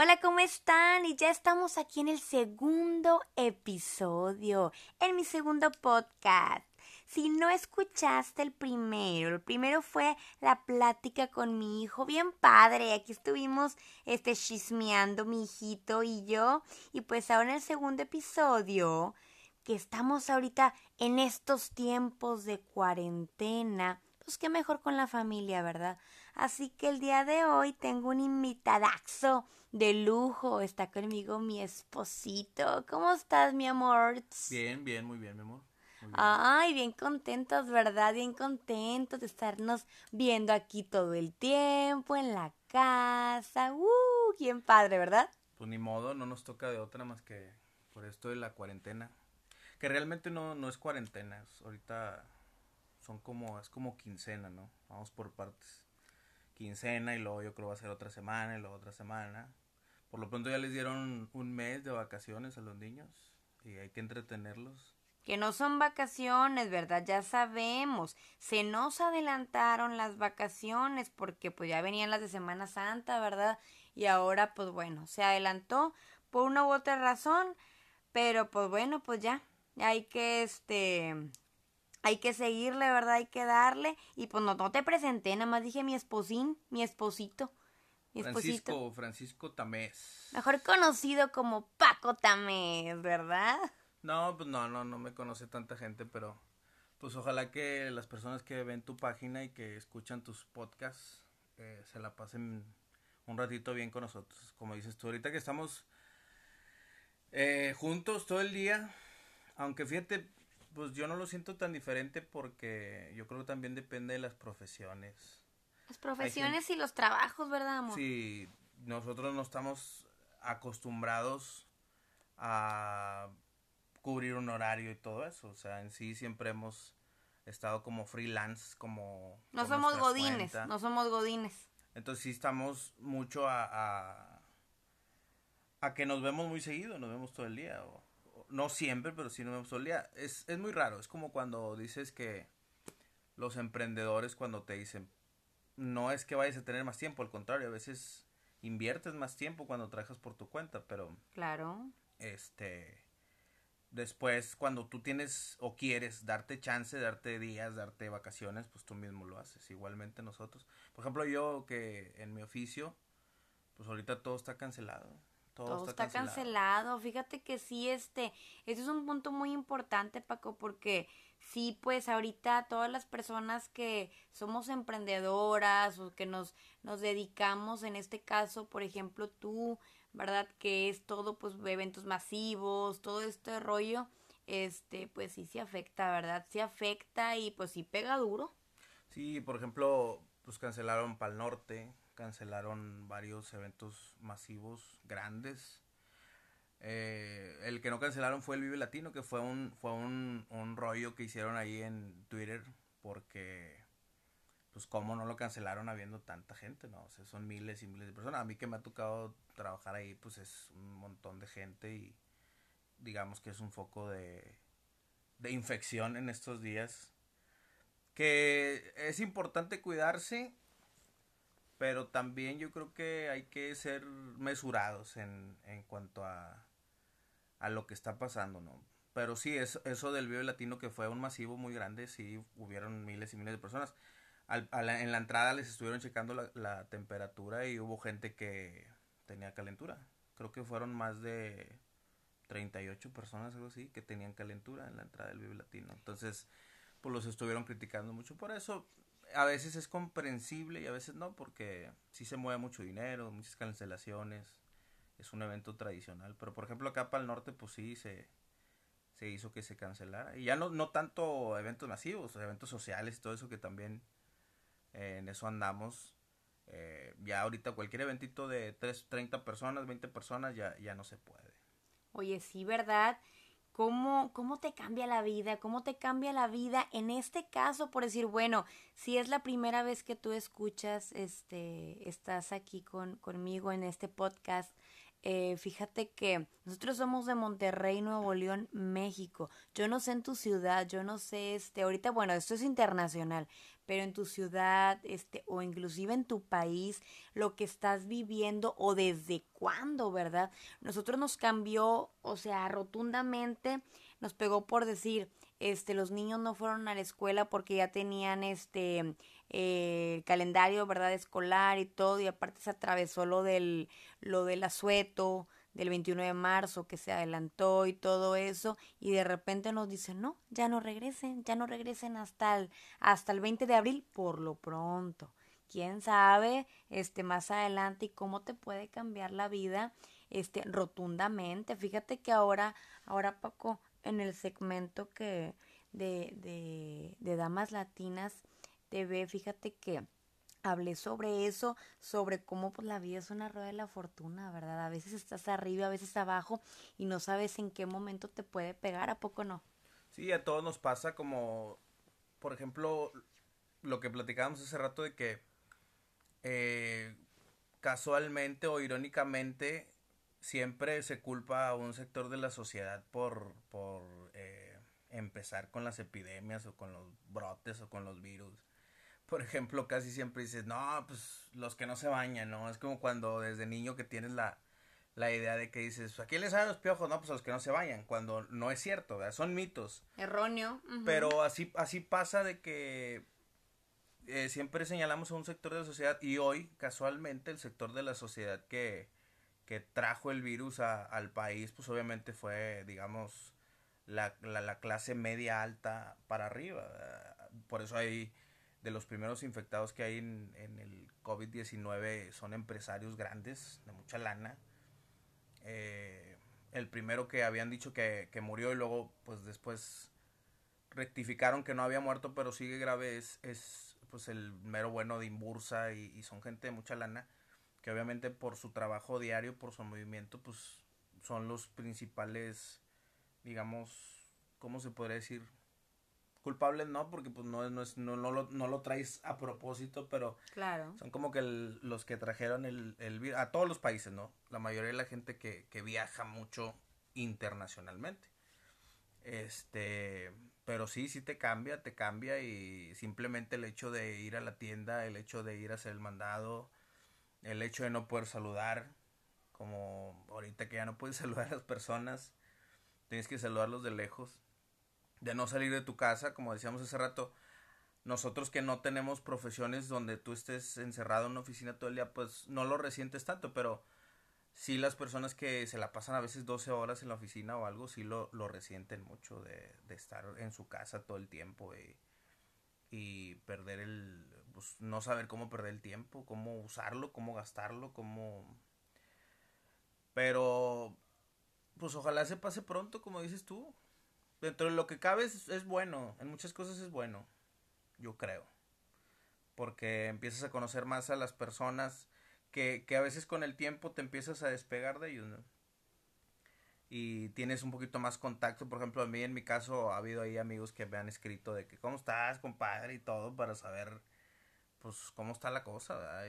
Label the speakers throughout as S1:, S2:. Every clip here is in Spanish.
S1: Hola, ¿cómo están? Y ya estamos aquí en el segundo episodio, en mi segundo podcast. Si no escuchaste el primero, el primero fue la plática con mi hijo, bien padre. Aquí estuvimos este chismeando mi hijito y yo. Y pues ahora en el segundo episodio, que estamos ahorita en estos tiempos de cuarentena, pues qué mejor con la familia, ¿verdad? Así que el día de hoy tengo un invitadaxo de lujo. Está conmigo mi esposito. ¿Cómo estás, mi amor?
S2: Bien, bien, muy bien, mi amor.
S1: Ay, bien contentos, ¿verdad? Bien contentos de estarnos viendo aquí todo el tiempo, en la casa. ¡Uh! Bien padre, ¿verdad?
S2: Pues ni modo, no nos toca de otra más que por esto de la cuarentena. Que realmente no, no es cuarentena, ahorita son como, es como quincena, ¿no? Vamos por partes. Quincena y luego yo creo va a ser otra semana y luego otra semana. Por lo pronto ya les dieron un mes de vacaciones a los niños y hay que entretenerlos
S1: que no son vacaciones, ¿verdad? Ya sabemos. Se nos adelantaron las vacaciones porque pues ya venían las de Semana Santa, ¿verdad? Y ahora pues bueno, se adelantó por una u otra razón, pero pues bueno, pues ya, hay que este hay que seguirle, ¿verdad? Hay que darle y pues no, no te presenté, nada más dije mi esposín, mi esposito.
S2: Mi esposito. Francisco, Francisco Tamés.
S1: Mejor conocido como Paco Tamés, ¿verdad?
S2: No, pues no, no, no me conoce tanta gente, pero pues ojalá que las personas que ven tu página y que escuchan tus podcasts eh, se la pasen un ratito bien con nosotros. Como dices tú, ahorita que estamos eh, juntos todo el día, aunque fíjate, pues yo no lo siento tan diferente porque yo creo que también depende de las profesiones.
S1: Las profesiones y los trabajos, ¿verdad, amor?
S2: Sí, nosotros no estamos acostumbrados a cubrir un horario y todo eso. O sea, en sí siempre hemos estado como freelance, como...
S1: No somos godines, no somos godines.
S2: Entonces sí estamos mucho a, a, que nos vemos muy seguido, nos vemos todo el día. O, no siempre, pero sí todo el día. Es, es muy raro, es como cuando dices que los emprendedores cuando te dicen, no es que vayas a tener más tiempo, al contrario, a veces inviertes más tiempo cuando trabajas por tu cuenta, pero...
S1: Claro.
S2: Este Después, cuando tú tienes o quieres darte chance, darte días, darte vacaciones, pues tú mismo lo haces. Igualmente nosotros. Por ejemplo, yo que en mi oficio, pues ahorita todo está cancelado.
S1: Todo, está, cancelado. Fíjate que sí, este, este es un punto muy importante, Paco, porque sí, pues ahorita todas las personas que somos emprendedoras o que nos, nos dedicamos, en este caso, por ejemplo, tú, ¿verdad? Que es todo, pues, eventos masivos, todo este rollo, este, pues sí se afecta, ¿verdad? Sí afecta y pues sí pega duro.
S2: Sí, por ejemplo, pues cancelaron Pal Norte, cancelaron varios eventos masivos grandes. Eh, el que no cancelaron fue el Vive Latino, que fue un, fue un, un rollo que hicieron ahí en Twitter, porque pues cómo no lo cancelaron habiendo tanta gente, ¿no? O sea, son miles y miles de personas. A mí que me ha tocado trabajar ahí, pues es un montón de gente y digamos que es un foco de, de infección en estos días. Que es importante cuidarse, pero también yo creo que hay que ser mesurados en, en cuanto a, a lo que está pasando, ¿no? Pero sí, es, eso del Vive Latino que fue un masivo muy grande, sí, hubieron miles y miles de personas en la entrada les estuvieron checando la, temperatura y hubo gente que tenía calentura. Creo que fueron más de 38 personas, algo así, que tenían calentura en la entrada del Vive Latino. Entonces, pues los estuvieron criticando mucho por eso. A veces es comprensible y a veces no, porque sí se mueve mucho dinero, muchas cancelaciones. Es un evento tradicional. Pero, por ejemplo, acá para el norte, pues sí, se, se hizo que se cancelara. Y ya no, no tanto eventos masivos, eventos sociales y todo eso que también en eso andamos. Eh, ya ahorita cualquier eventito de 3, 30 personas, 20 personas ya, ya no se puede.
S1: Oye, sí, ¿verdad? ¿Cómo, ¿Cómo te cambia la vida? ¿Cómo te cambia la vida? En este caso, por decir, bueno, si es la primera vez que tú escuchas, este, estás aquí con, conmigo en este podcast, eh, fíjate que nosotros somos de Monterrey, Nuevo León, México. Yo no sé en tu ciudad, yo no sé, este, ahorita, bueno, esto es internacional, pero en tu ciudad, este, o inclusive en tu país, lo que estás viviendo o desde cuándo, ¿verdad? Nosotros nos cambió, o sea, rotundamente nos pegó por decir, este, los niños no fueron a la escuela porque ya tenían este eh, calendario, ¿verdad? Escolar y todo, y aparte se atravesó lo del, lo del asueto, del 21 de marzo que se adelantó y todo eso y de repente nos dicen no, ya no regresen, ya no regresen hasta el, hasta el 20 de abril por lo pronto. Quién sabe este más adelante y cómo te puede cambiar la vida este rotundamente. Fíjate que ahora ahora Paco en el segmento que de de, de damas latinas te ve, fíjate que hablé sobre eso, sobre cómo pues la vida es una rueda de la fortuna, ¿verdad? A veces estás arriba, a veces abajo y no sabes en qué momento te puede pegar, ¿a poco no?
S2: Sí, a todos nos pasa como, por ejemplo, lo que platicábamos hace rato de que eh, casualmente o irónicamente siempre se culpa a un sector de la sociedad por, por eh, empezar con las epidemias o con los brotes o con los virus por ejemplo, casi siempre dices, no, pues los que no se bañan, ¿no? Es como cuando desde niño que tienes la, la idea de que dices, ¿a quién les salen los piojos? No, pues a los que no se bañan, cuando no es cierto, ¿verdad? Son mitos.
S1: Erróneo.
S2: Pero así, así pasa de que eh, siempre señalamos a un sector de la sociedad y hoy, casualmente, el sector de la sociedad que, que trajo el virus a, al país, pues obviamente fue, digamos, la, la, la clase media alta para arriba. Por eso hay de los primeros infectados que hay en, el COVID-19 son empresarios grandes, de mucha lana. Eh, el primero que habían dicho que, murió y luego pues después rectificaron que no había muerto pero sigue grave es, es pues el mero bueno de Imbursa y, y, son gente de mucha lana que obviamente por su trabajo diario, por su movimiento pues son los principales digamos, ¿cómo se podría decir? Culpables no, porque pues no, no, es, no, no, lo, no lo traes a propósito, pero
S1: claro.
S2: son como que los que trajeron el, el a todos los países, ¿no? La mayoría de la gente que, que viaja mucho internacionalmente. Este, pero sí, sí te cambia, te cambia y simplemente el hecho de ir a la tienda, el hecho de ir a hacer el mandado, el hecho de no poder saludar, como ahorita que ya no puedes saludar a las personas, tienes que saludarlos de lejos de no salir de tu casa, como decíamos hace rato, nosotros que no tenemos profesiones donde tú estés encerrado en una oficina todo el día, pues no lo resientes tanto, pero sí las personas que se la pasan a veces 12 horas en la oficina o algo, sí lo, lo resienten mucho de, de estar en su casa todo el tiempo y, y perder el, pues no saber cómo perder el tiempo, cómo usarlo, cómo gastarlo, cómo... Pero, pues ojalá se pase pronto, como dices tú, dentro de lo que cabe es, bueno, en muchas cosas es bueno, yo creo. Porque empiezas a conocer más a las personas que, que a veces con el tiempo te empiezas a despegar de ellos. Y tienes un poquito más contacto, por ejemplo, a mí en mi caso ha habido ahí amigos que me han escrito de que cómo estás, compadre, y todo, para saber, pues, cómo está la cosa, ¿verdad?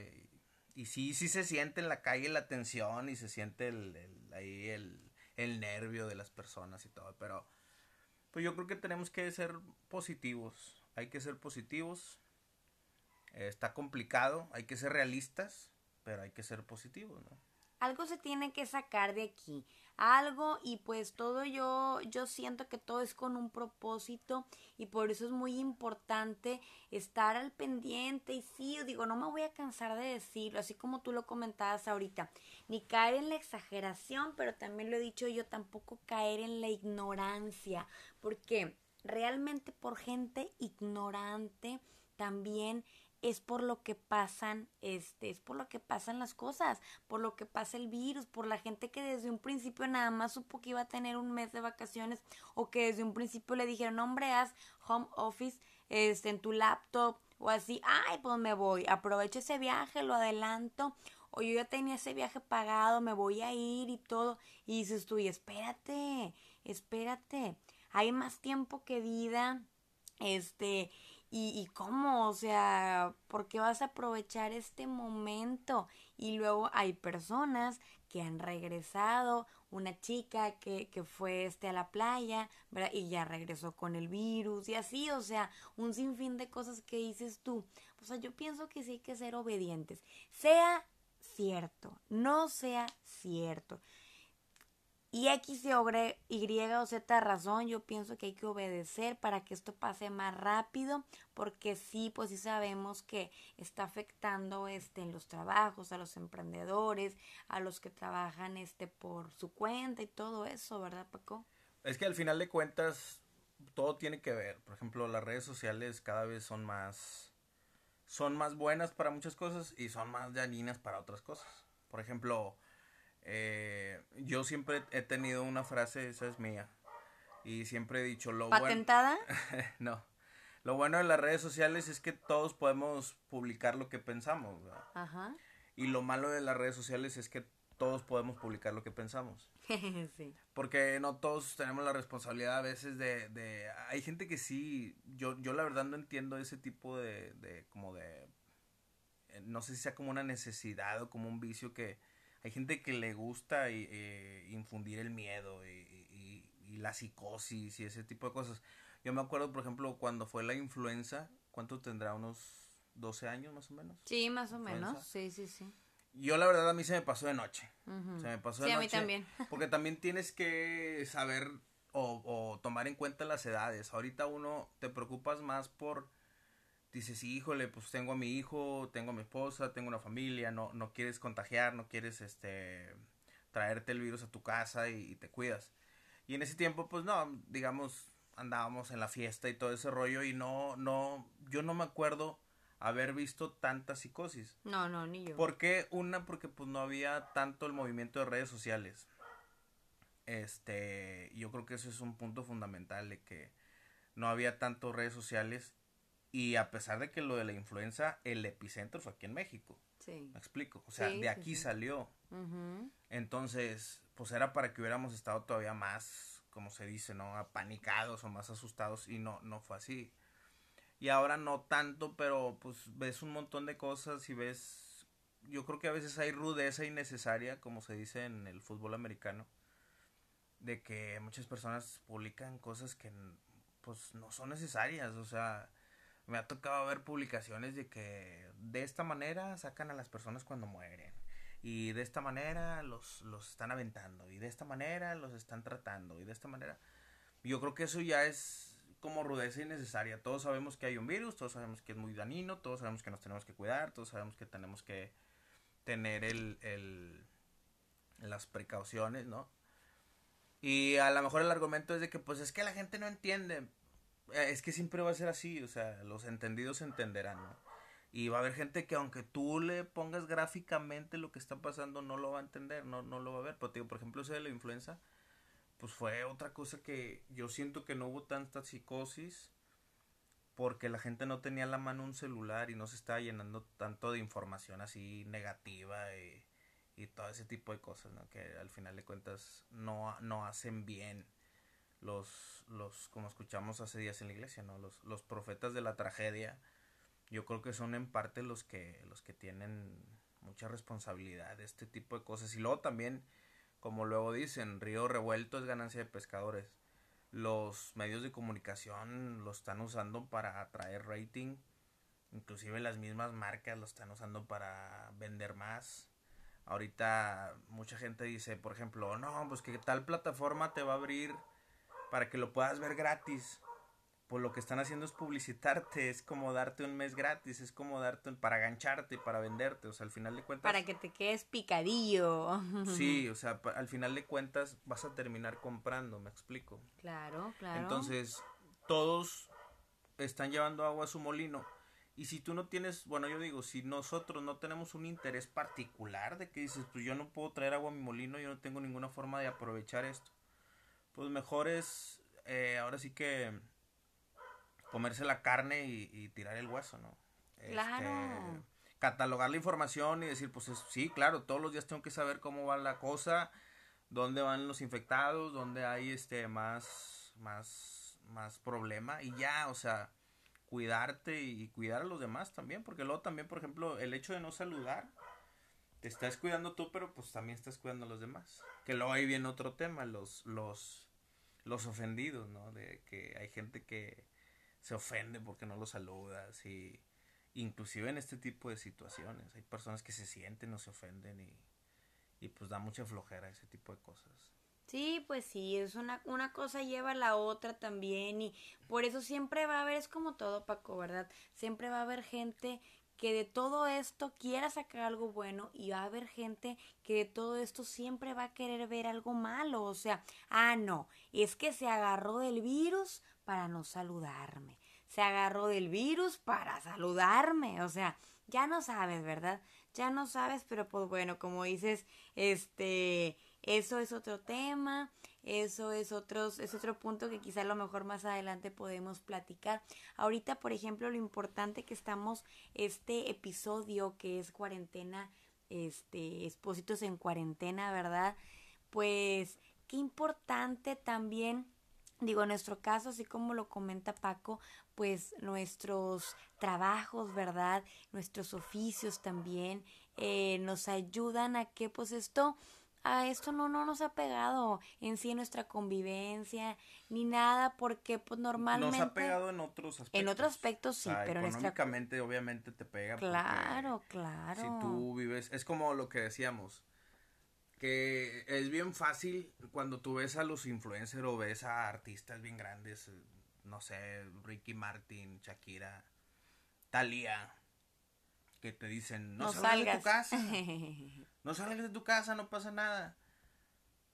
S2: Y, sí, sí se siente en la calle la tensión y se siente el ahí el, el nervio de las personas y todo, pero pues yo creo que tenemos que ser positivos. Hay que ser positivos. está complicado, hay que ser realistas, pero hay que ser positivos, ¿no?
S1: algo se tiene que sacar de aquí, algo y pues todo yo yo siento que todo es con un propósito y por eso es muy importante estar al pendiente y sí, digo, no me voy a cansar de decirlo, así como tú lo comentabas ahorita, ni caer en la exageración, pero también lo he dicho yo, tampoco caer en la ignorancia, porque realmente por gente ignorante también es por lo que pasan, este, es por lo que pasan las cosas, por lo que pasa el virus, por la gente que desde un principio nada más supo que iba a tener un mes de vacaciones o que desde un principio le dijeron, hombre, haz home office este, en tu laptop o así, ay, pues me voy, aprovecho ese viaje, lo adelanto, o yo ya tenía ese viaje pagado, me voy a ir y todo, y dices tú, y espérate, espérate, hay más tiempo que vida, este, ¿Y, ¿Y cómo? O sea, ¿por qué vas a aprovechar este momento? Y luego hay personas que han regresado, una chica que, que fue este a la playa, ¿verdad? Y ya regresó con el virus y así, o sea, un sinfín de cosas que dices tú. O sea, yo pienso que sí hay que ser obedientes. Sea cierto, no sea cierto y X, Y o Z razón, yo pienso que hay que obedecer para que esto pase más rápido, porque sí, pues sí sabemos que está afectando este en los trabajos, a los emprendedores, a los que trabajan este por su cuenta y todo eso, ¿verdad, Paco?
S2: Es que al final de cuentas todo tiene que ver. Por ejemplo, las redes sociales cada vez son más son más buenas para muchas cosas y son más dañinas para otras cosas. Por ejemplo, eh, yo siempre he tenido una frase, esa es mía. Y siempre he dicho lo
S1: ¿Patentada?
S2: no. Lo bueno de las redes sociales es que todos podemos publicar lo que pensamos. Ajá. Y lo malo de las redes sociales es que todos podemos publicar lo que pensamos. sí. Porque no todos tenemos la responsabilidad a veces de, de... Hay gente que sí, yo, yo la verdad no entiendo ese tipo de, de como de... Eh, no sé si sea como una necesidad o como un vicio que, hay gente que le gusta eh, infundir el miedo y, la psicosis y ese tipo de cosas. Yo me acuerdo, por ejemplo, cuando fue la influenza, ¿cuánto tendrá? ¿Unos 12 años más o menos?
S1: Sí, más o menos, sí, sí, sí.
S2: Yo la verdad a mí se me pasó de noche. Se me pasó de noche. Sí, a mí también. porque también tienes que saber o, o tomar en cuenta las edades. Ahorita uno te preocupas más por dices, híjole, pues tengo a mi hijo, tengo a mi esposa, tengo una familia, no, no quieres contagiar, no quieres este traerte el virus a tu casa y, te cuidas. Y en ese tiempo, pues no, digamos, andábamos en la fiesta y todo ese rollo y no, no, yo no me acuerdo haber visto tanta psicosis.
S1: No, no, ni yo.
S2: ¿Por qué? Una, porque pues no había tanto el movimiento de redes sociales. Este, yo creo que eso es un punto fundamental de que no había tanto redes sociales y a pesar de que lo de la influenza, el epicentro fue aquí en México. Sí. Me explico. O sea, de aquí salió. Entonces, pues era para que hubiéramos estado todavía más, como se dice, ¿no? Apanicados o más asustados y no, no fue así. Y ahora no tanto, pero pues ves un montón de cosas y ves, yo creo que a veces hay rudeza innecesaria, como se dice en el fútbol americano, de que muchas personas publican cosas que pues no son necesarias, o sea, me ha tocado ver publicaciones de que de esta manera sacan a las personas cuando mueren y de esta manera los, los están aventando y de esta manera los están tratando y de esta manera yo creo que eso ya es como rudeza innecesaria. Todos sabemos que hay un virus todos sabemos que es muy dañino todos sabemos que nos tenemos que cuidar todos sabemos que tenemos que tener el, el las precauciones no y a lo mejor el argumento es de que pues es que la gente no entiende es que siempre va a ser así, o sea, los entendidos entenderán, ¿no? Y va a haber gente que aunque tú le pongas gráficamente lo que está pasando, no lo va a entender, no, no lo va a ver. Pero, digo, por ejemplo, ese de la influenza, pues fue otra cosa que yo siento que no hubo tanta psicosis porque la gente no tenía a la mano un celular y no se estaba llenando tanto de información así negativa y, y todo ese tipo de cosas, ¿no? Que al final de cuentas no, no hacen bien los, los, como escuchamos hace días en la iglesia, ¿no? Los, los profetas de la tragedia, yo creo que son en parte los que, los que tienen mucha responsabilidad de este tipo de cosas. Y luego también, como luego dicen, río revuelto es ganancia de pescadores. Los medios de comunicación lo están usando para atraer rating. Inclusive las mismas marcas lo están usando para vender más. Ahorita mucha gente dice, por ejemplo, no, pues que tal plataforma te va a abrir para que lo puedas ver gratis. Pues lo que están haciendo es publicitarte, es como darte un mes gratis, es como darte para gancharte, para venderte, o sea, al final de cuentas...
S1: Para que te quedes picadillo.
S2: Sí, o sea, al final de cuentas vas a terminar comprando, me explico.
S1: Claro, claro.
S2: Entonces, todos están llevando agua a su molino. Y si tú no tienes, bueno, yo digo, si nosotros no tenemos un interés particular de que dices, pues yo no puedo traer agua a mi molino, yo no tengo ninguna forma de aprovechar esto pues mejor es eh, ahora sí que comerse la carne y, tirar el hueso, ¿no?
S1: Claro.
S2: Este, catalogar la información y decir, pues sí, claro, todos los días tengo que saber cómo va la cosa, dónde van los infectados, dónde hay este más, más, más problema y ya, o sea, cuidarte y cuidar a los demás también, porque luego también, por ejemplo, el hecho de no saludar, te estás cuidando tú, pero pues también estás cuidando a los demás. Que luego ahí viene otro tema, los, los, los ofendidos, ¿no? De que hay gente que se ofende porque no los saludas y inclusive en este tipo de situaciones hay personas que se sienten o se ofenden y, y pues da mucha flojera ese tipo de cosas.
S1: Sí, pues sí, es una, una cosa lleva a la otra también y por eso siempre va a haber, es como todo Paco, ¿verdad? Siempre va a haber gente que de todo esto quiera sacar algo bueno y va a haber gente que de todo esto siempre va a querer ver algo malo. O sea, ah, no, es que se agarró del virus para no saludarme. Se agarró del virus para saludarme. O sea, ya no sabes, ¿verdad? Ya no sabes, pero pues bueno, como dices, este, eso es otro tema. Eso es, otros, es otro punto que quizá a lo mejor más adelante podemos platicar. Ahorita, por ejemplo, lo importante que estamos, este episodio que es cuarentena, este, expósitos en cuarentena, ¿verdad? Pues qué importante también digo, en nuestro caso, así como lo comenta Paco, pues nuestros trabajos, ¿verdad? Nuestros oficios también eh, nos ayudan a que pues esto a esto no, no nos ha pegado en sí en nuestra convivencia ni nada porque pues normalmente
S2: nos ha pegado en otros aspectos
S1: en otros aspectos sí pero
S2: económicamente obviamente te pega
S1: claro claro
S2: si tú vives es como lo que decíamos que es bien fácil cuando tú ves a los influencers o ves a artistas bien grandes no sé Ricky Martin Shakira Thalía que te dicen no, salgas de tu casa no salgas de tu casa no pasa nada.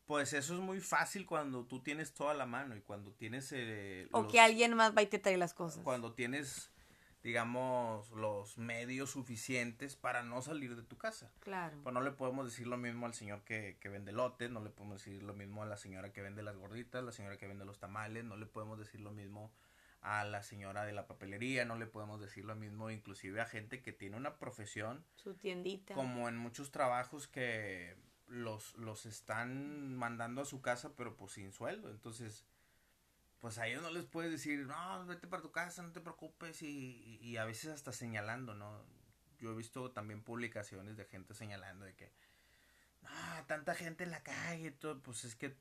S2: Pues eso es muy fácil cuando tú tienes toda la mano y cuando tienes eh,
S1: o que alguien más va y te trae las cosas.
S2: cuando tienes digamos los medios suficientes para no salir de tu casa.
S1: Claro.
S2: Pues no le podemos decir lo mismo al señor que, que vende lotes no le podemos decir lo mismo a la señora que vende las gorditas la señora que vende los tamales no le podemos decir lo mismo a la señora de la papelería, no le podemos decir lo mismo inclusive a gente que tiene una profesión.
S1: Su tiendita.
S2: Como en muchos trabajos que los, los están mandando a su casa pero pues sin sueldo. Entonces, pues a ellos no les puedes decir, no, vete para tu casa, no te preocupes y, y a veces hasta señalando, ¿no? Yo he visto también publicaciones de gente señalando de que, no, tanta gente en la calle, todo, pues es que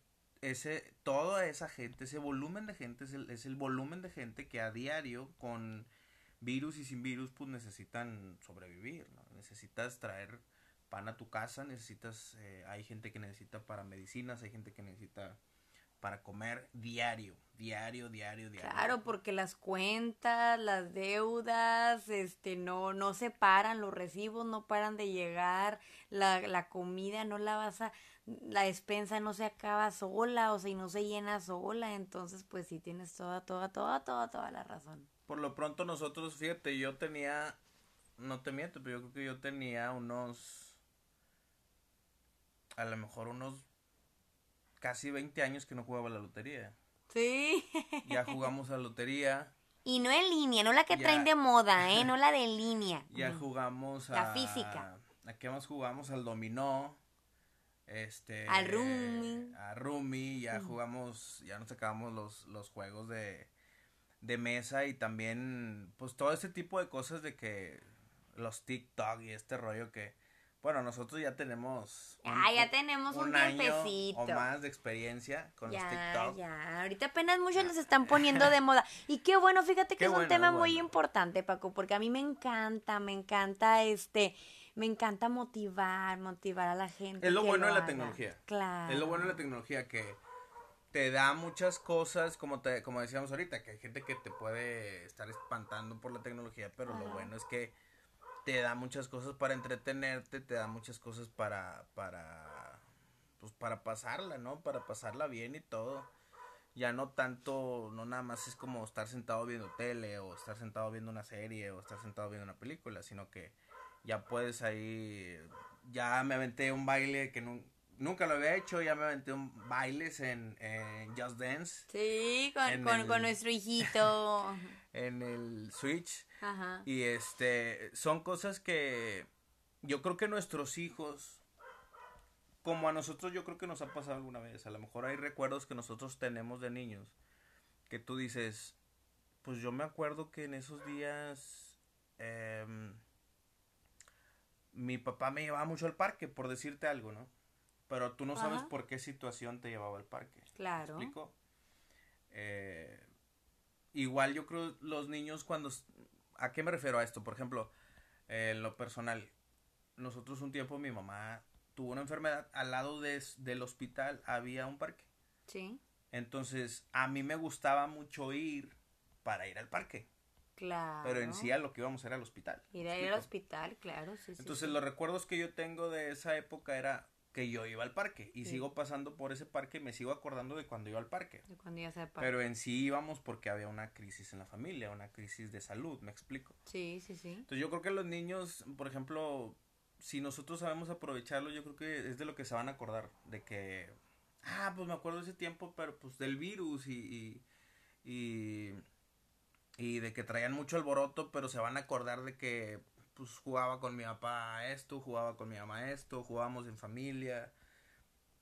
S2: ese, toda esa gente, ese volumen de gente, es el, es el volumen de gente que a diario, con virus y sin virus, pues necesitan sobrevivir. Necesitas traer pan a tu casa, necesitas, eh, hay gente que necesita para medicinas, hay gente que necesita para comer diario, diario, diario, diario.
S1: Claro, porque las cuentas, las deudas, este, no, no se paran, los recibos no paran de llegar, la, la comida no la vas a, la despensa no se acaba sola, o sea, y no se llena sola, entonces pues sí tienes toda, toda, toda, toda, toda la razón.
S2: Por lo pronto nosotros, fíjate, yo tenía, no te miento, pero yo creo que yo tenía unos, a lo mejor unos casi 20 años que no jugaba la lotería.
S1: Sí.
S2: Ya jugamos a la lotería.
S1: Y no en línea, no la que traen de moda, ¿eh? No la de línea.
S2: Ya jugamos
S1: a... La física.
S2: ¿A qué más jugamos? Al dominó. Este...
S1: Al Rumi.
S2: A Rumi. Ya jugamos, ya nos acabamos los, los juegos de, de mesa y también, pues todo ese tipo de cosas de que los TikTok y este rollo que bueno, nosotros ya tenemos.
S1: ah, ya tenemos un, tiempecito.
S2: o más de experiencia con
S1: ya,
S2: los TikTok.
S1: Ya, ahorita apenas muchos les están poniendo de moda. Y qué bueno, fíjate que es un tema muy importante, Paco, porque a mí me encanta, me encanta este. Me encanta motivar, motivar a la gente.
S2: Es lo bueno de la tecnología.
S1: Claro.
S2: Es lo bueno de la tecnología que te da muchas cosas, como te, como decíamos ahorita, que hay gente que te puede estar espantando por la tecnología, pero lo bueno es que te da muchas cosas para entretenerte, te da muchas cosas para, para, pues para pasarla, ¿no? Para pasarla bien y todo. Ya no tanto, no nada más es como estar sentado viendo tele o estar sentado viendo una serie o estar sentado viendo una película, sino que ya puedes ahí, ya me aventé un baile que nunca lo había hecho, ya me aventé un bailes en, en Just Dance.
S1: Sí, con, con nuestro hijito.
S2: en el Switch y este, son cosas que yo creo que nuestros hijos, como a nosotros yo creo que nos ha pasado alguna vez, a lo mejor hay recuerdos que nosotros tenemos de niños, que tú dices, pues yo me acuerdo que en esos días, em, mi papá me llevaba mucho al parque, por decirte algo, ¿no? Pero tú no sabes por qué situación te llevaba al parque.
S1: Claro.
S2: ¿Me explico? Eh, igual yo creo los niños cuando... ¿A qué me refiero a esto? Por ejemplo, en lo personal, nosotros un tiempo mi mamá tuvo una enfermedad, al lado de, del hospital había un parque.
S1: Sí.
S2: Entonces, a mí me gustaba mucho ir para ir al parque.
S1: Claro.
S2: Pero en sí a lo que íbamos era al hospital.
S1: Ir a ir al hospital, claro, sí,
S2: Entonces, los recuerdos que yo tengo de esa época era que yo iba al parque y sigo pasando por ese parque y me sigo acordando de cuando iba al parque.
S1: De cuando iba al parque.
S2: Pero en sí íbamos porque había una crisis en la familia, una crisis de salud, ¿me explico?
S1: Sí, sí, sí.
S2: Entonces yo creo que los niños, por ejemplo, si nosotros sabemos aprovecharlo, yo creo que es de lo que se van a acordar, de que, ah, pues me acuerdo de ese tiempo, pero pues del virus y, y, y, de que traían mucho alboroto, pero se van a acordar de que pues jugaba con mi papá esto, jugaba con mi mamá esto, jugábamos en familia.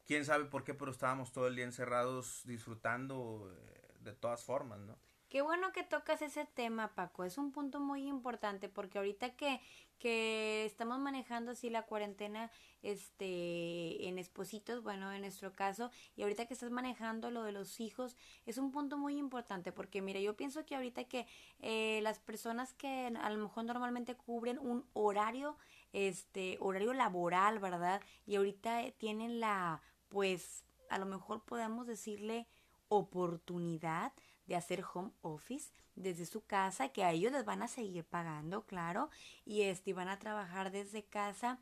S2: Quién sabe por qué, pero estábamos todo el día encerrados disfrutando eh, de todas formas, ¿no?
S1: Qué bueno que tocas ese tema, Paco. Es un punto muy importante porque ahorita que, que estamos manejando así la cuarentena este en espositos, bueno, en nuestro caso, y ahorita que estás manejando lo de los hijos, es un punto muy importante porque mira, yo pienso que ahorita que eh, las personas que a lo mejor normalmente cubren un horario, este, horario laboral, ¿verdad? Y ahorita tienen la, pues, a lo mejor podemos decirle oportunidad de hacer home office desde su casa, que a ellos les van a seguir pagando, claro, y este van a trabajar desde casa.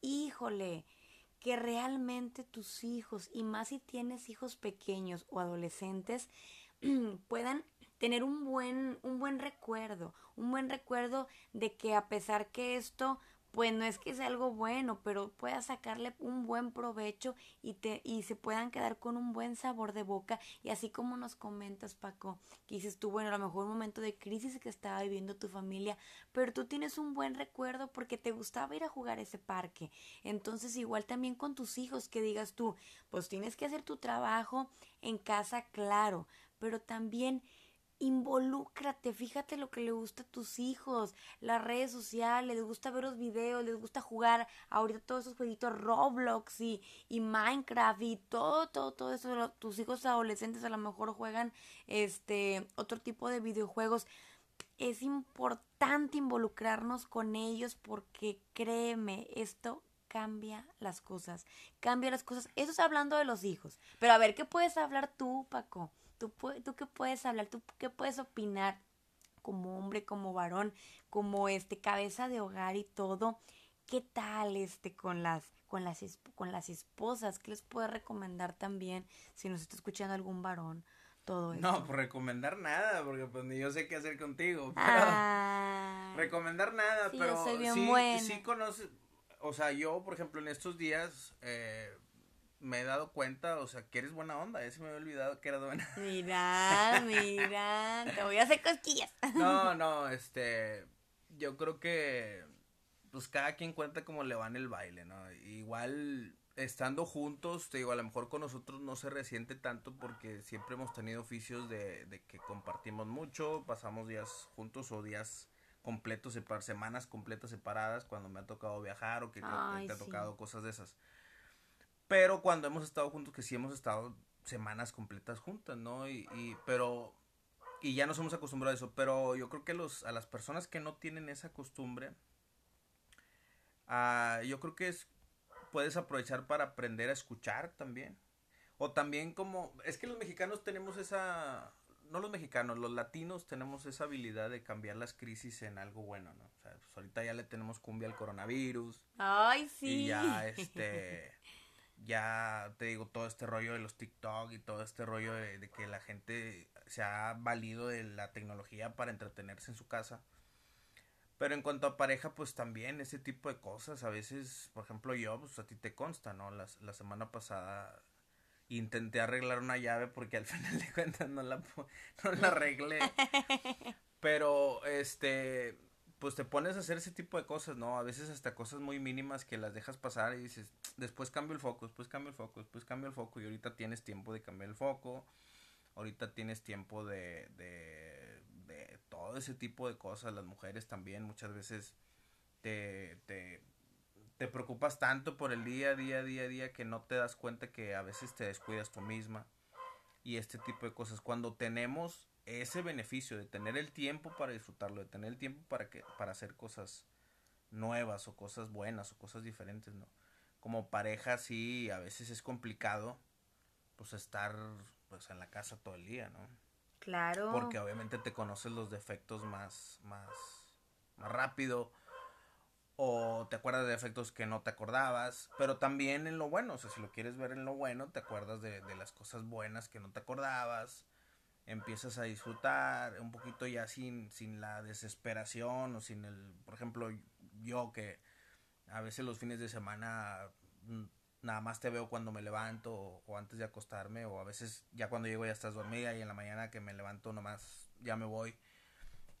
S1: Híjole, que realmente tus hijos, y más si tienes hijos pequeños o adolescentes, puedan tener un buen, un buen recuerdo, un buen recuerdo de que a pesar que esto pues no es que sea algo bueno, pero pueda sacarle un buen provecho y te y se puedan quedar con un buen sabor de boca y así como nos comentas Paco, que dices tú, bueno, a lo mejor un momento de crisis que estaba viviendo tu familia, pero tú tienes un buen recuerdo porque te gustaba ir a jugar ese parque. Entonces, igual también con tus hijos que digas tú, pues tienes que hacer tu trabajo en casa, claro, pero también involúcrate, fíjate lo que le gusta a tus hijos, las redes sociales, les gusta ver los videos, les gusta jugar ahorita todos esos jueguitos Roblox y, y Minecraft y todo, todo, todo eso, tus hijos adolescentes a lo mejor juegan este otro tipo de videojuegos. Es importante involucrarnos con ellos porque créeme, esto cambia las cosas, cambia las cosas. Eso es hablando de los hijos. Pero a ver, ¿qué puedes hablar tú, Paco? ¿Tú, tú qué puedes hablar? ¿Tú qué puedes opinar como hombre, como varón, como este cabeza de hogar y todo? ¿Qué tal este con las con las con las esposas? ¿Qué les puede recomendar también si nos está escuchando algún varón? Todo
S2: esto. No, por recomendar nada, porque pues ni yo sé qué hacer contigo. Pero recomendar nada, pero sí, sí conoces, o sea, yo, por ejemplo, en estos días, eh, me he dado cuenta, o sea, que eres buena onda. Ese me había olvidado que eras buena.
S1: Mira, mira, te voy a hacer cosquillas.
S2: No, no, este, yo creo que, pues cada quien cuenta cómo le va en el baile, ¿no? Igual, estando juntos, te digo, a lo mejor con nosotros no se resiente tanto porque siempre hemos tenido oficios de, de que compartimos mucho, pasamos días juntos o días completos, semanas completas separadas cuando me ha tocado viajar o que, te ha tocado cosas de esas. Pero cuando hemos estado juntos, que sí hemos estado semanas completas juntas, ¿no? Y, y pero y ya nos hemos acostumbrado a eso, pero yo creo que los a las personas que no tienen esa costumbre uh, yo creo que es puedes aprovechar para aprender a escuchar también. O también como es que los mexicanos tenemos esa no los mexicanos, los latinos tenemos esa habilidad de cambiar las crisis en algo bueno, ¿no? O sea, pues ahorita ya le tenemos cumbia al coronavirus.
S1: Ay, sí.
S2: Y ya este ya te digo, todo este rollo de los TikTok y todo este rollo de, que la gente se ha valido de la tecnología para entretenerse en su casa. Pero en cuanto a pareja, pues también ese tipo de cosas, a veces, por ejemplo, yo, pues a ti te consta, ¿no? La, la semana pasada intenté arreglar una llave porque al final de cuentas no la, no la arreglé. Pero, este, pues te pones a hacer ese tipo de cosas, ¿no? A veces hasta cosas muy mínimas que las dejas pasar y dices, después cambio el foco, después cambio el foco, después cambio el foco y ahorita tienes tiempo de cambiar el foco, ahorita tienes tiempo de, de, de todo ese tipo de cosas, las mujeres también muchas veces te, te te preocupas tanto por el día, día, día, día que no te das cuenta que a veces te descuidas tú misma y este tipo de cosas. Cuando tenemos ese beneficio de tener el tiempo para disfrutarlo, de tener el tiempo para que para hacer cosas nuevas o cosas buenas o cosas diferentes, ¿no? Como pareja sí a veces es complicado pues estar pues en la casa todo el día, ¿no?
S1: Claro.
S2: Porque obviamente te conoces los defectos más más más rápido o te acuerdas de defectos que no te acordabas, pero también en lo bueno, o sea, si lo quieres ver en lo bueno, te acuerdas de, de las cosas buenas que no te acordabas, empiezas a disfrutar un poquito ya sin, sin la desesperación o sin el, por ejemplo, yo que a veces los fines de semana mm, nada más te veo cuando me levanto o, antes de acostarme o a veces ya cuando llego ya estás dormida y en la mañana que me levanto nomás ya me voy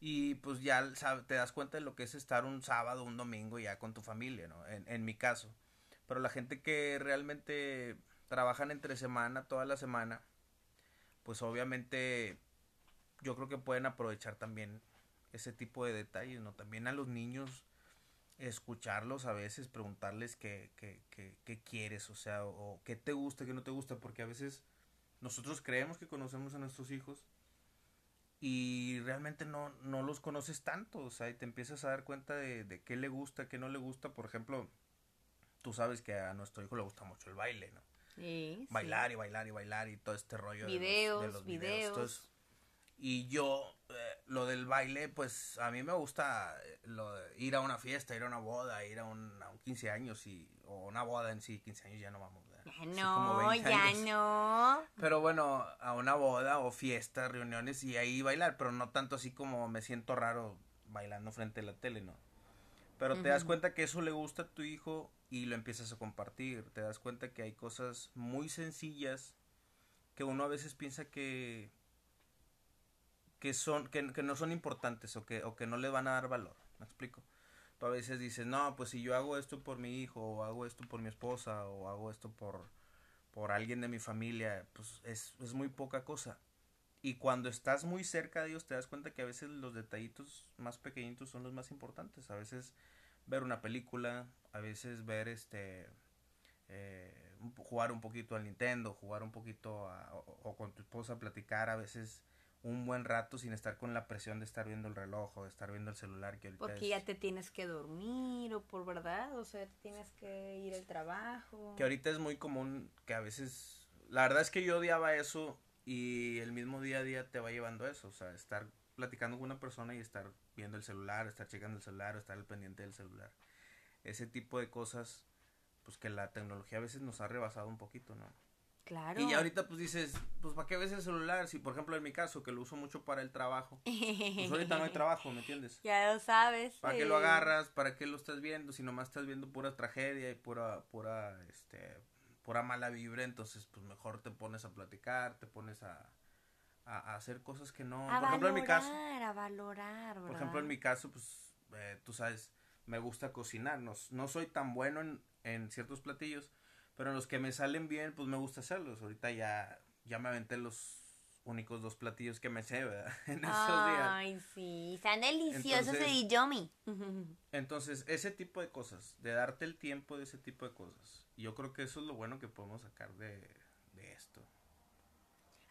S2: y pues ya te das cuenta de lo que es estar un sábado, un domingo ya con tu familia, ¿no? En, en mi caso. Pero la gente que realmente trabajan entre semana, toda la semana, pues obviamente yo creo que pueden aprovechar también ese tipo de detalles, ¿no? También a los niños escucharlos a veces, preguntarles qué, qué, qué, qué quieres, o sea, o, qué te gusta, qué no te gusta, porque a veces nosotros creemos que conocemos a nuestros hijos y realmente no, no los conoces tanto, o sea, y te empiezas a dar cuenta de, de qué le gusta, qué no le gusta, por ejemplo, tú sabes que a nuestro hijo le gusta mucho el baile, ¿no?
S1: Sí,
S2: bailar
S1: sí.
S2: y bailar y bailar y todo este rollo
S1: videos,
S2: de los, de los
S1: videos.
S2: videos. Entonces, y yo, eh, lo del baile, pues a mí me gusta eh, lo de ir a una fiesta, ir a una boda, ir a un, a un 15 años y, o una boda en sí, 15 años ya no vamos.
S1: Ya no,
S2: como 20
S1: ya
S2: años.
S1: no.
S2: Pero bueno, a una boda o fiesta, reuniones y ahí bailar, pero no tanto así como me siento raro bailando frente a la tele, ¿no? Pero te das cuenta que eso le gusta a tu hijo y lo empiezas a compartir. Te das cuenta que hay cosas muy sencillas que uno a veces piensa que que son que, que no son importantes o que o que no le van a dar valor. ¿Me explico? Tú a veces dices, "No, pues si yo hago esto por mi hijo o hago esto por mi esposa o hago esto por por alguien de mi familia, pues es, es muy poca cosa. Y cuando estás muy cerca de ellos te das cuenta que a veces los detallitos más pequeñitos son los más importantes. A veces ver una película, a veces ver este eh, jugar un poquito al Nintendo, jugar un poquito a- o, o con tu esposa platicar a veces un buen rato sin estar con la presión de estar viendo el reloj o de estar viendo el celular que ahorita
S1: Porque
S2: es-
S1: ya te tienes que dormir o por verdad, o sea, tienes que ir al trabajo.
S2: que ahorita es muy común que a veces la verdad es que yo odiaba eso y el mismo día a día te va llevando eso, o sea, estar platicando con una persona y estar viendo el celular, estar checando el celular, o estar al pendiente del celular. Ese tipo de cosas pues que la tecnología a veces nos ha rebasado un poquito, ¿no?
S1: Claro.
S2: Y ya ahorita pues dices, pues ¿para qué ves el celular? Si por ejemplo en mi caso que lo uso mucho para el trabajo, pues ahorita no hay trabajo, ¿me entiendes?
S1: Ya lo sabes.
S2: ¿Para qué
S1: eh.
S2: lo agarras? ¿Para qué lo estás viendo? Si nomás estás viendo pura tragedia y pura, pura, este, pura mala vibra, entonces pues mejor te pones a platicar, te pones a, a, a hacer cosas que no...
S1: A
S2: por ejemplo en mi caso,
S1: valorar, a valorar, ¿verdad?
S2: por ejemplo en mi caso, pues eh, tú sabes, me gusta cocinar, no, no soy tan bueno en, en ciertos platillos, pero en los que me salen bien, pues me gusta hacerlos. Ahorita ya, ya me aventé los únicos dos platillos que me sé, ¿verdad? En esos días.
S1: Ay, sí, están deliciosos
S2: Entonces-
S1: y.
S2: Entonces, ese tipo de cosas, de darte el tiempo de ese tipo de cosas, yo creo que eso es lo bueno que podemos sacar de, de esto.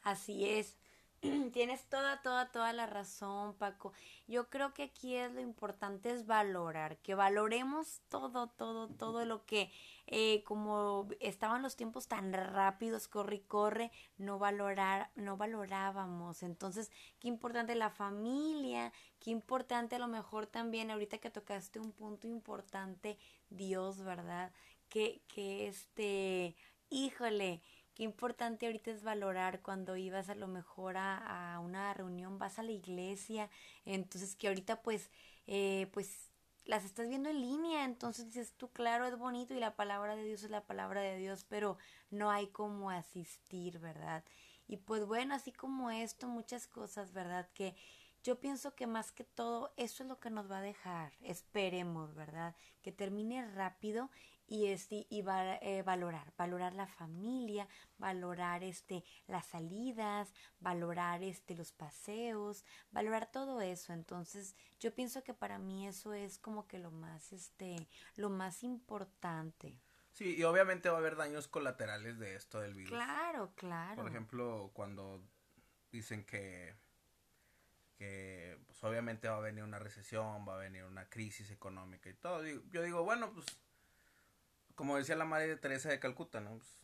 S1: Así es. Tienes toda, toda, toda la razón, Paco. Yo creo que aquí es lo importante es valorar, que valoremos todo, todo, todo lo que, eh, como estaban los tiempos tan rápidos, corre y corre, no valorar, no valorábamos. Entonces, qué importante la familia, qué importante a lo mejor también, ahorita que tocaste un punto importante, Dios, ¿verdad? Que, que este, híjole, Qué importante ahorita es valorar cuando ibas a lo mejor a, a una reunión, vas a la iglesia, entonces que ahorita pues, eh, pues las estás viendo en línea, entonces dices tú, claro, es bonito y la palabra de Dios es la palabra de Dios, pero no hay como asistir, ¿verdad? Y pues bueno, así como esto, muchas cosas, ¿verdad? Que yo pienso que más que todo eso es lo que nos va a dejar, esperemos, ¿verdad? Que termine rápido y este y va, eh, valorar valorar la familia valorar este las salidas valorar este los paseos valorar todo eso. Entonces yo pienso que para mí eso es como que lo más este lo más importante.
S2: Sí y obviamente va a haber daños colaterales de esto del virus.
S1: Claro claro.
S2: Por ejemplo cuando dicen que que pues obviamente va a venir una recesión, va a venir una crisis económica y todo. Yo digo, bueno, pues como decía la madre de Teresa de Calcuta, ¿no? Pues,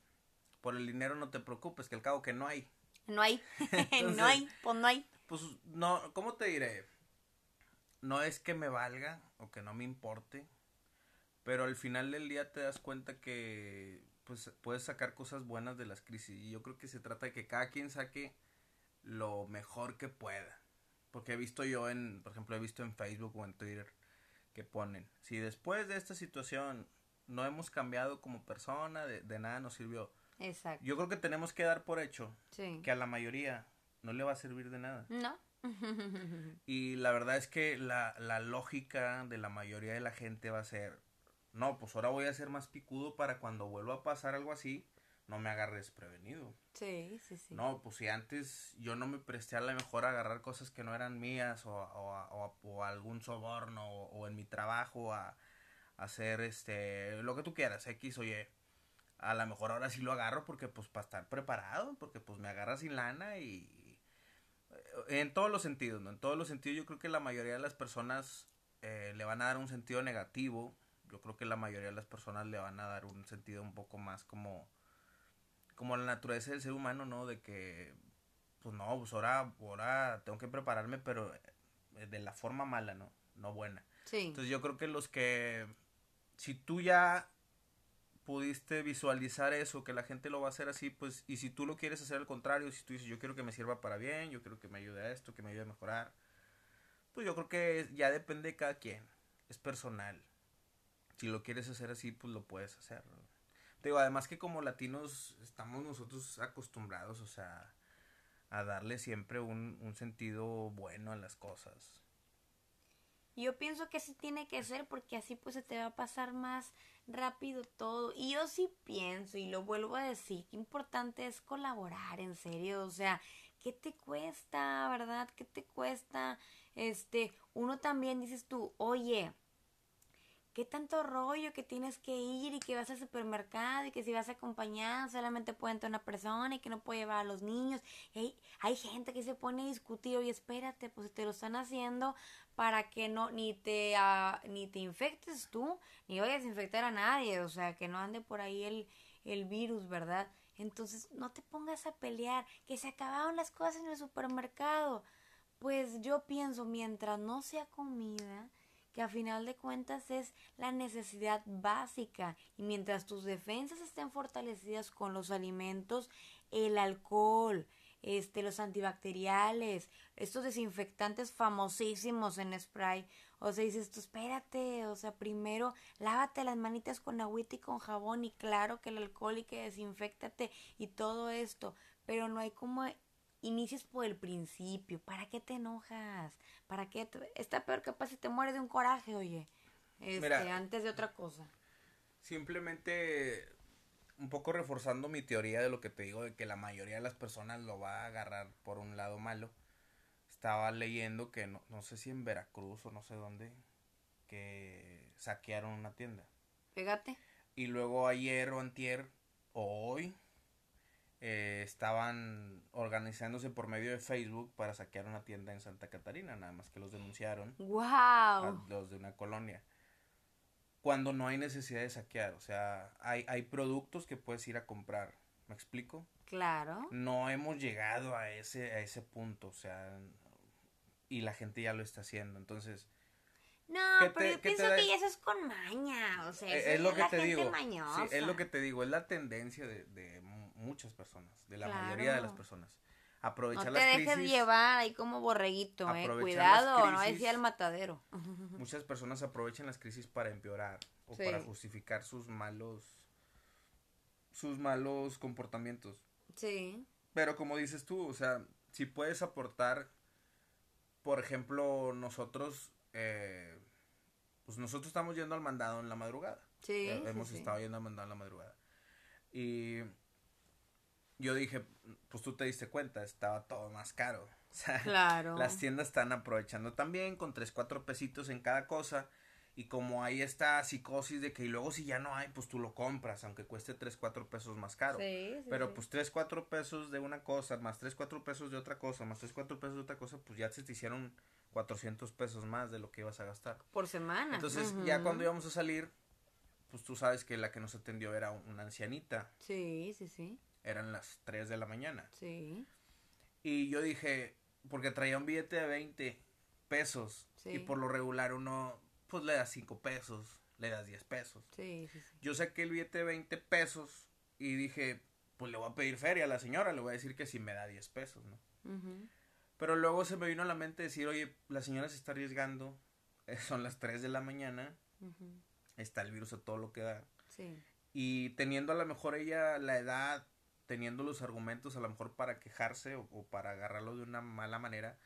S2: por el dinero no te preocupes, que al cabo que no hay.
S1: No hay, no hay, pues no hay.
S2: Pues no, ¿cómo te diré? No es que me valga o que no me importe, pero al final del día te das cuenta que pues puedes sacar cosas buenas de las crisis y yo creo que se trata de que cada quien saque lo mejor que pueda. Porque he visto yo en, por ejemplo, he visto en Facebook o en Twitter que ponen, si después de esta situación no hemos cambiado como persona, de, nada nos sirvió.
S1: Exacto.
S2: Yo creo que tenemos que dar por hecho que a la mayoría no le va a servir de nada.
S1: No.
S2: y la verdad es que la, la lógica de la mayoría de la gente va a ser, no, pues ahora voy a ser más picudo para cuando vuelva a pasar algo así, no me agarres prevenido.
S1: Sí, sí, sí.
S2: No, pues si antes yo no me presté a la mejor a agarrar cosas que no eran mías o, o, algún soborno o, en mi trabajo a, hacer este lo que tú quieras, X o Y. A lo mejor ahora sí lo agarro porque pues para estar preparado, porque pues me agarra sin lana y eh, en todos los sentidos, ¿no? En todos los sentidos yo creo que la mayoría de las personas eh, le van a dar un sentido negativo. Yo creo que la mayoría de las personas le van a dar un sentido un poco más como como la naturaleza del ser humano, ¿no? De que, pues no, pues ahora, ahora tengo que prepararme, pero eh, de la forma mala, ¿no? No buena.
S1: Sí.
S2: Entonces yo creo que los que, si tú ya pudiste visualizar eso, que la gente lo va a hacer así, pues, y si tú lo quieres hacer al contrario, si tú dices, yo quiero que me sirva para bien, yo quiero que me ayude a esto, que me ayude a mejorar, pues yo creo que ya depende de cada quien, es personal. Si lo quieres hacer así, pues lo puedes hacer. ¿no? digo, además que como latinos estamos nosotros acostumbrados, o sea, a darle siempre un, un sentido bueno a las cosas.
S1: Yo pienso que así tiene que ser porque así pues se te va a pasar más rápido todo. Y yo sí pienso y lo vuelvo a decir, que importante es colaborar, en serio. O sea, ¿qué te cuesta, verdad? ¿Qué te cuesta? Este, uno también dices tú, oye, qué tanto rollo que tienes que ir y que vas al supermercado y que si vas acompañada solamente puede entrar una persona y que no puede llevar a los niños. hay, hay gente que se pone a discutir, oye, espérate, pues te lo están haciendo para que no ni te uh, ni te infectes tú, ni vayas a infectar a nadie, o sea, que no ande por ahí el, el virus, ¿verdad? Entonces, no te pongas a pelear, que se acabaron las cosas en el supermercado. Pues yo pienso, mientras no sea comida, que a final de cuentas es la necesidad básica y mientras tus defensas estén fortalecidas con los alimentos, el alcohol, este, los antibacteriales, estos desinfectantes famosísimos en spray. O sea, dices tú, espérate, o sea, primero lávate las manitas con agüita y con jabón y claro que el alcohol y que desinfectate y todo esto, pero no hay como inicies por el principio. ¿Para qué te enojas? ¿Para qué? Está peor capaz si te mueres de un coraje, oye. Este, antes de otra cosa.
S2: Simplemente un poco reforzando mi teoría de lo que te digo de que la mayoría de las personas lo va a agarrar por un lado malo. Estaba leyendo que no, no sé si en Veracruz o no sé dónde que saquearon una tienda.
S1: Fíjate.
S2: Y luego ayer o antier o hoy eh, estaban organizándose por medio de Facebook para saquear una tienda en Santa Catarina, nada más que los denunciaron.
S1: ¡Wow!
S2: los de una colonia. Cuando no hay necesidad de saquear, o sea, hay, hay productos que puedes ir a comprar. ¿Me explico?
S1: Claro.
S2: No hemos llegado a ese, a ese punto, o sea, y la gente ya lo está haciendo. Entonces,
S1: no, pero yo pienso que eso es con maña, o sea,
S2: eh, es, lo que te digo. es lo que te digo, es la tendencia de, de muchas personas, de la mayoría de las personas. Aprovechar no
S1: te dejes llevar ahí como borreguito, eh. Cuidado, no decía el matadero.
S2: Muchas personas aprovechan las crisis para empeorar o para justificar sus malos sus malos comportamientos.
S1: Sí.
S2: Pero como dices tú, o sea, si puedes aportar, por ejemplo, nosotros, eh, pues nosotros estamos yendo al mandado en la madrugada.
S1: Sí.
S2: Eh, hemos
S1: sí.
S2: estado yendo a mandar en la madrugada. Y yo dije, pues tú te diste cuenta, estaba todo más caro. O sea,
S1: Claro.
S2: las tiendas están aprovechando también con 3, 4 pesitos en cada cosa. Y como hay esta psicosis de que y luego si ya no hay, pues tú lo compras, aunque cueste 3, 4 pesos más caro.
S1: Sí, sí,
S2: Pero
S1: sí.
S2: pues 3, 4 pesos de una cosa, más 3, 4 pesos de otra cosa, más 3, 4 pesos de otra cosa, pues ya se te hicieron 400 pesos más de lo que ibas a gastar.
S1: Por semana.
S2: Entonces ya cuando íbamos a salir, pues tú sabes que la que nos atendió era una ancianita.
S1: Sí, sí, sí.
S2: Eran las 3 de la mañana.
S1: Sí.
S2: Y yo dije, porque traía un billete de 20 pesos.
S1: Sí.
S2: Y por lo regular uno, pues le das 5 pesos, le das 10 pesos.
S1: Sí, sí, sí.
S2: Yo saqué el billete de 20 pesos y dije, pues le voy a pedir feria a la señora, le voy a decir que si me da 10 pesos, ¿no? Pero luego se me vino a la mente decir, oye, la señora se está arriesgando, eh, son las 3 de la mañana, está el virus a todo lo que da.
S1: Sí.
S2: Y teniendo a lo mejor ella la edad, teniendo los argumentos a lo mejor para quejarse o, o para agarrarlo de una mala manera,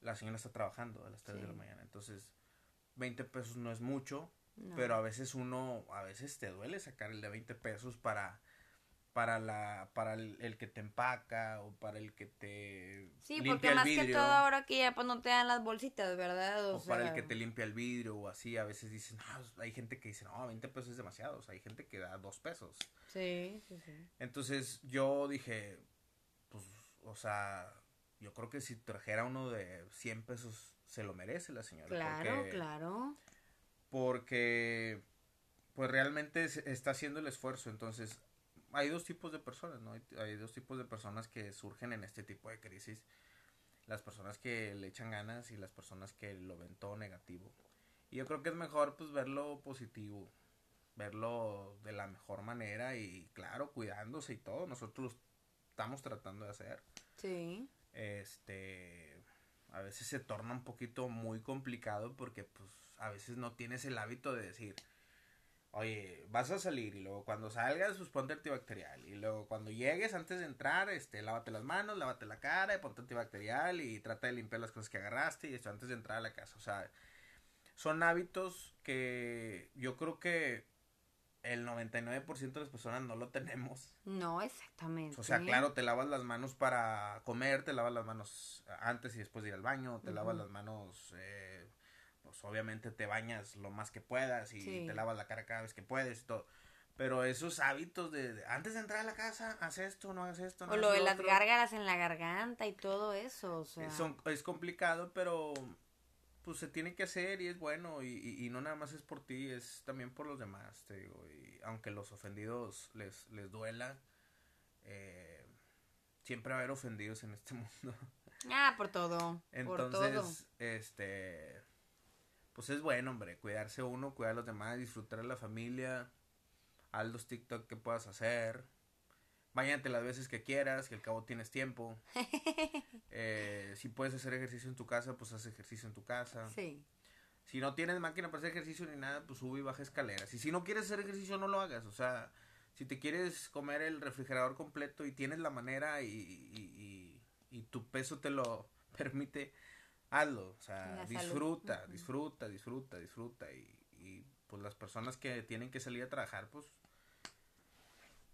S2: la señora está trabajando a las 3 de la mañana. Entonces, 20 pesos no es mucho,
S1: No.
S2: pero a veces uno, a veces te duele sacar el de 20 pesos para para la para el, el que te empaca o para el que te
S1: Sí,
S2: limpia
S1: porque
S2: el
S1: más que
S2: vidrio,
S1: todo ahora que ya pues no te dan las bolsitas, ¿verdad? O,
S2: o para el que te limpia el vidrio o así, a veces dicen, no, hay gente que dice, no, 20 pesos es demasiado, o sea, hay gente que da 2 pesos.
S1: Sí, sí, sí.
S2: Entonces yo dije, pues, o sea, yo creo que si trajera uno de 100 pesos, se lo merece la señora.
S1: Claro,
S2: porque,
S1: claro.
S2: Porque, pues realmente está haciendo el esfuerzo. Entonces, hay dos tipos de personas, ¿no? Hay, hay dos tipos de personas que surgen en este tipo de crisis. Las personas que le echan ganas y las personas que lo ven todo negativo. Y yo creo que es mejor, pues, verlo positivo. Verlo de la mejor manera y, claro, cuidándose y todo. Nosotros lo estamos tratando de hacer.
S1: Sí.
S2: Este, a veces se torna un poquito muy complicado porque, pues, a veces no tienes el hábito de decir, oye, vas a salir y luego cuando salgas, pues ponte antibacterial. Y luego cuando llegues, antes de entrar, este, lávate las manos, lávate la cara, y ponte antibacterial y trata de limpiar las cosas que agarraste y esto antes de entrar a la casa. O sea, son hábitos que yo creo que el 99% de las personas no lo tenemos.
S1: No, exactamente.
S2: O sea, claro, te lavas las manos para comer, te lavas las manos antes y después de ir al baño, te lavas las manos, eh, pues obviamente te bañas lo más que puedas y
S1: Sí.
S2: te lavas la cara cada vez que puedes y todo. Pero esos hábitos de, de antes de entrar a la casa, haz esto, no hagas esto, no
S1: O lo
S2: haz
S1: de las gárgaras en la garganta y todo eso, o sea.
S2: eh, son- es complicado, pero pues se tiene que hacer y es bueno y, y- y no nada más es por ti, es también por los demás, te digo. Y aunque los ofendidos les, les duela, eh, siempre va a haber ofendidos en este mundo.
S1: Ah, por todo. por todo.
S2: Entonces, este, pues es bueno, hombre, cuidarse uno, cuidar a los demás, disfrutar de la familia, haz los TikTok que puedas hacer, Báñate las veces que quieras, que al cabo tienes tiempo. Eh, si puedes hacer ejercicio en tu casa, pues haz ejercicio en tu casa.
S1: Sí.
S2: Si no tienes máquina para hacer ejercicio ni nada, pues sube y baja escaleras. Y si no quieres hacer ejercicio, no lo hagas. O sea, si te quieres comer el refrigerador completo y tienes la manera y, y, y- y tu peso te lo permite, hazlo. O sea, disfruta, disfruta, disfruta, disfruta. Y, y pues las personas que tienen que salir a trabajar, pues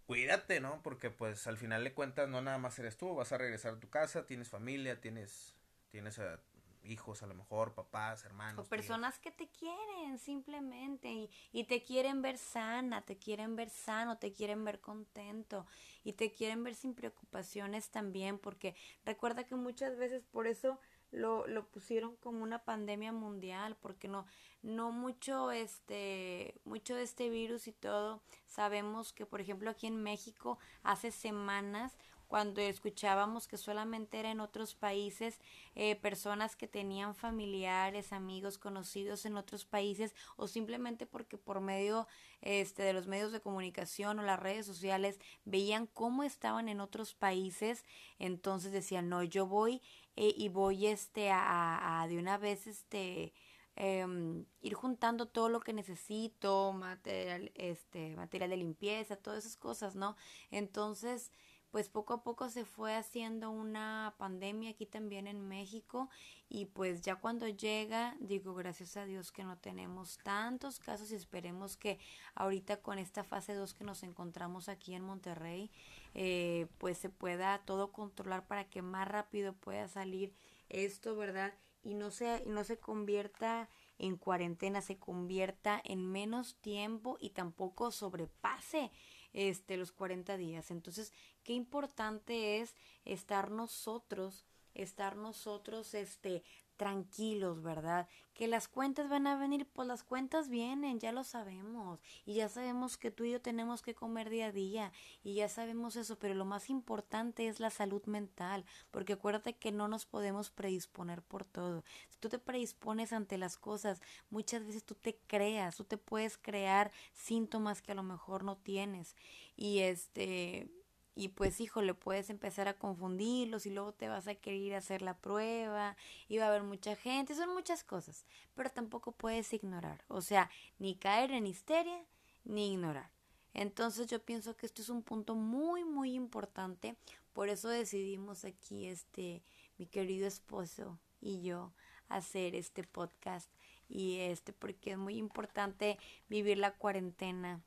S2: cuídate, ¿no? Porque pues al final de cuentas no nada más eres tú, vas a regresar a tu casa, tienes familia, tienes, tienes eh, hijos a lo mejor, papás, hermanos.
S1: O
S2: tíos.
S1: personas que te quieren simplemente y, y te quieren ver sana, te quieren ver sano, te quieren ver contento y te quieren ver sin preocupaciones también, porque recuerda que muchas veces por eso lo, lo pusieron como una pandemia mundial, porque no, no mucho este, mucho de este virus y todo, sabemos que por ejemplo aquí en México hace semanas cuando escuchábamos que solamente era en otros países eh, personas que tenían familiares, amigos, conocidos en otros países o simplemente porque por medio este, de los medios de comunicación o las redes sociales veían cómo estaban en otros países, entonces decían, no, yo voy eh, y voy este a, a- de una vez este em, ir juntando todo lo que necesito, material, este, material de limpieza, todas esas cosas, ¿no? Entonces, pues poco a poco se fue haciendo una pandemia aquí también en México y pues ya cuando llega, digo, gracias a Dios que no tenemos tantos casos y esperemos que ahorita con esta fase 2 que nos encontramos aquí en Monterrey, eh, pues se pueda todo controlar para que más rápido pueda salir esto, ¿verdad? Y no se, no se convierta en cuarentena, se convierta en menos tiempo y tampoco sobrepase este los 40 días. Entonces, qué importante es estar nosotros estar nosotros este tranquilos, ¿verdad? Que las cuentas van a venir, pues las cuentas vienen, ya lo sabemos. Y ya sabemos que tú y yo tenemos que comer día a día. Y ya sabemos eso, pero lo más importante es la salud mental. Porque acuérdate que no nos podemos predisponer por todo. Si tú te predispones ante las cosas, muchas veces tú te creas, tú te puedes crear síntomas que a lo mejor no tienes. Y este y pues híjole, puedes empezar a confundirlos y luego te vas a querer hacer la prueba y va a haber mucha gente, son muchas cosas, pero tampoco puedes ignorar, o sea, ni caer en histeria ni ignorar. Entonces yo pienso que esto es un punto muy muy importante, por eso decidimos aquí este mi querido esposo y yo hacer este podcast y este porque es muy importante vivir la cuarentena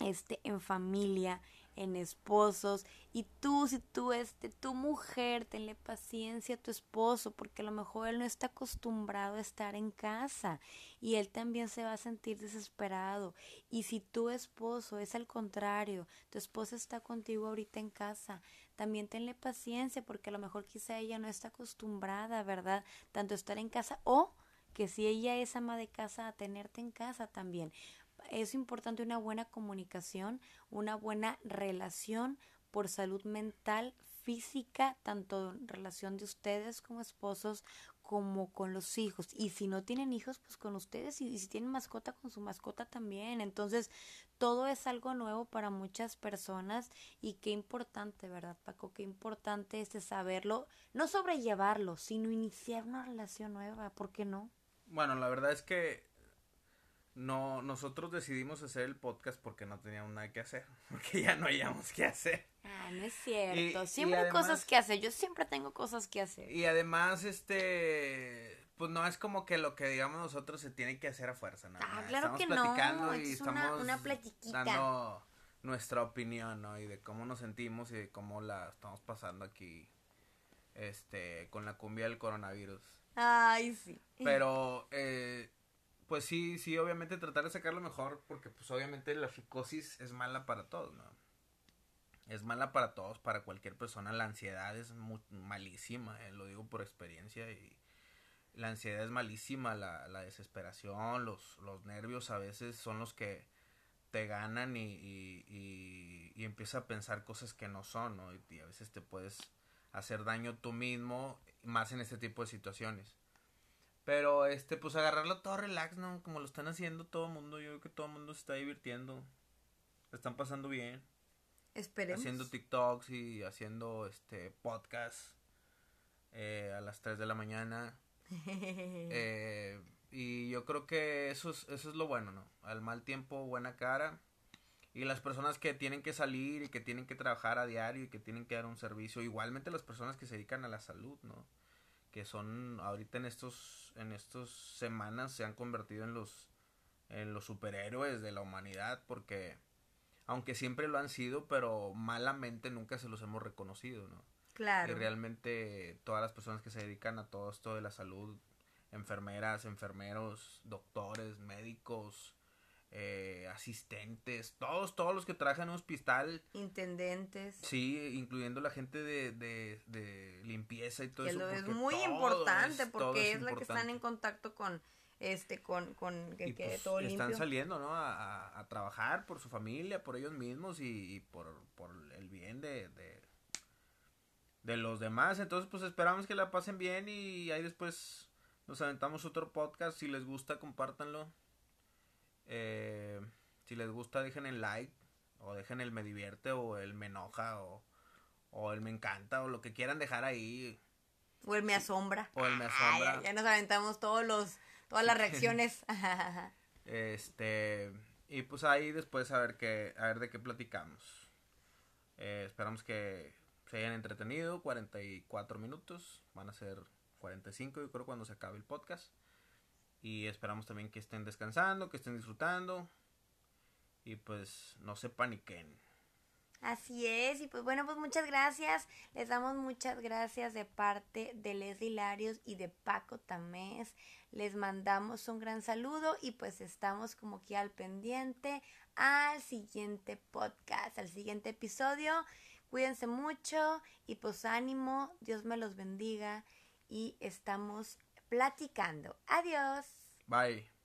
S1: este en familia en esposos y tú si tú este tu mujer tenle paciencia a tu esposo porque a lo mejor él no está acostumbrado a estar en casa y él también se va a sentir desesperado. Y si tu esposo es al contrario tu esposa está contigo ahorita en casa también tenle paciencia porque a lo mejor quizá ella no está acostumbrada verdad tanto estar en casa o que si ella es ama de casa a tenerte en casa también es importante una buena comunicación, una buena relación por salud mental, física, tanto en relación de ustedes como esposos como con los hijos. Y si no tienen hijos, pues con ustedes. Y, si tienen mascota, con su mascota también. Entonces, todo es algo nuevo para muchas personas. Y qué importante, ¿verdad, Paco? Qué importante es saberlo. No sobrellevarlo, sino iniciar una relación nueva. ¿Por qué no?
S2: Bueno, la verdad es que no, nosotros decidimos hacer el podcast porque no teníamos nada que hacer, porque ya no hayamos que hacer.
S1: Ah, no es cierto, siempre hay cosas que hacer, yo siempre tengo cosas que hacer.
S2: Y además, este, pues no es como que lo que digamos nosotros se tiene que hacer a fuerza, ¿no?
S1: Ah, claro que no, y es estamos una,
S2: dando nuestra opinión, ¿no? Y de cómo nos sentimos y de cómo la estamos pasando aquí, este, con la cumbia del coronavirus.
S1: Ay, sí.
S2: Pero, eh, pues sí, sí, obviamente tratar de sacarlo mejor, porque pues obviamente la psicosis es mala para todos, ¿no? Es mala para todos, para cualquier persona. La ansiedad es malísima, eh, lo digo por experiencia. Y la ansiedad es malísima, la, la desesperación, los, los nervios a veces son los que te ganan y, y, y, y empiezas a pensar cosas que no son, ¿no? Y, a veces te puedes hacer daño tú mismo, más en este tipo de situaciones. Pero, este, pues agarrarlo todo relax, ¿no? Como lo están haciendo todo el mundo. Yo creo que todo el mundo se está divirtiendo. están pasando bien.
S1: Esperemos.
S2: Haciendo TikToks y haciendo, este, podcasts eh, a las 3 de la mañana. eh, y yo creo que eso es, eso es lo bueno, ¿no? Al mal tiempo, buena cara. Y las personas que tienen que salir y que tienen que trabajar a diario y que tienen que dar un servicio. Igualmente las personas que se dedican a la salud, ¿no? Que son ahorita en estos en estas semanas se han convertido en los en los superhéroes de la humanidad porque aunque siempre lo han sido pero malamente nunca se los hemos reconocido no
S1: claro.
S2: Y realmente todas las personas que se dedican a todo esto de la salud enfermeras enfermeros doctores médicos eh, asistentes, todos, todos los que trabajan en un hospital.
S1: Intendentes.
S2: Sí, incluyendo la gente de, de, limpieza y todo eso.
S1: es muy importante porque es, la que están en contacto con este con, con que,
S2: pues,
S1: todo limpio.
S2: Están saliendo, ¿no? A, a, trabajar por su familia, por ellos mismos y, por, por el bien de, de, de los demás. Entonces, pues esperamos que la pasen bien y ahí después nos aventamos otro podcast. Si les gusta, compártanlo. Eh, si les gusta, dejen el like. O dejen el me divierte. O el me enoja. O, o el me encanta. O lo que quieran dejar ahí.
S1: O el me asombra.
S2: O el me asombra.
S1: ya nos aventamos todos los, todas las reacciones.
S2: este. Y pues ahí después a ver qué, a ver de qué platicamos. Eh, esperamos que se hayan entretenido. 44 minutos. Van a ser 45 yo creo cuando se acabe el podcast. Y esperamos también que estén descansando, que estén disfrutando. Y pues no se paniquen.
S1: Así es, y pues bueno, pues muchas gracias. Les damos muchas gracias de parte de Leslie Larios y de Paco Tamés. Les mandamos un gran saludo y pues estamos como que al pendiente al siguiente podcast, al siguiente episodio. Cuídense mucho y pues ánimo, Dios me los bendiga y estamos platicando. Adiós.
S2: Bye.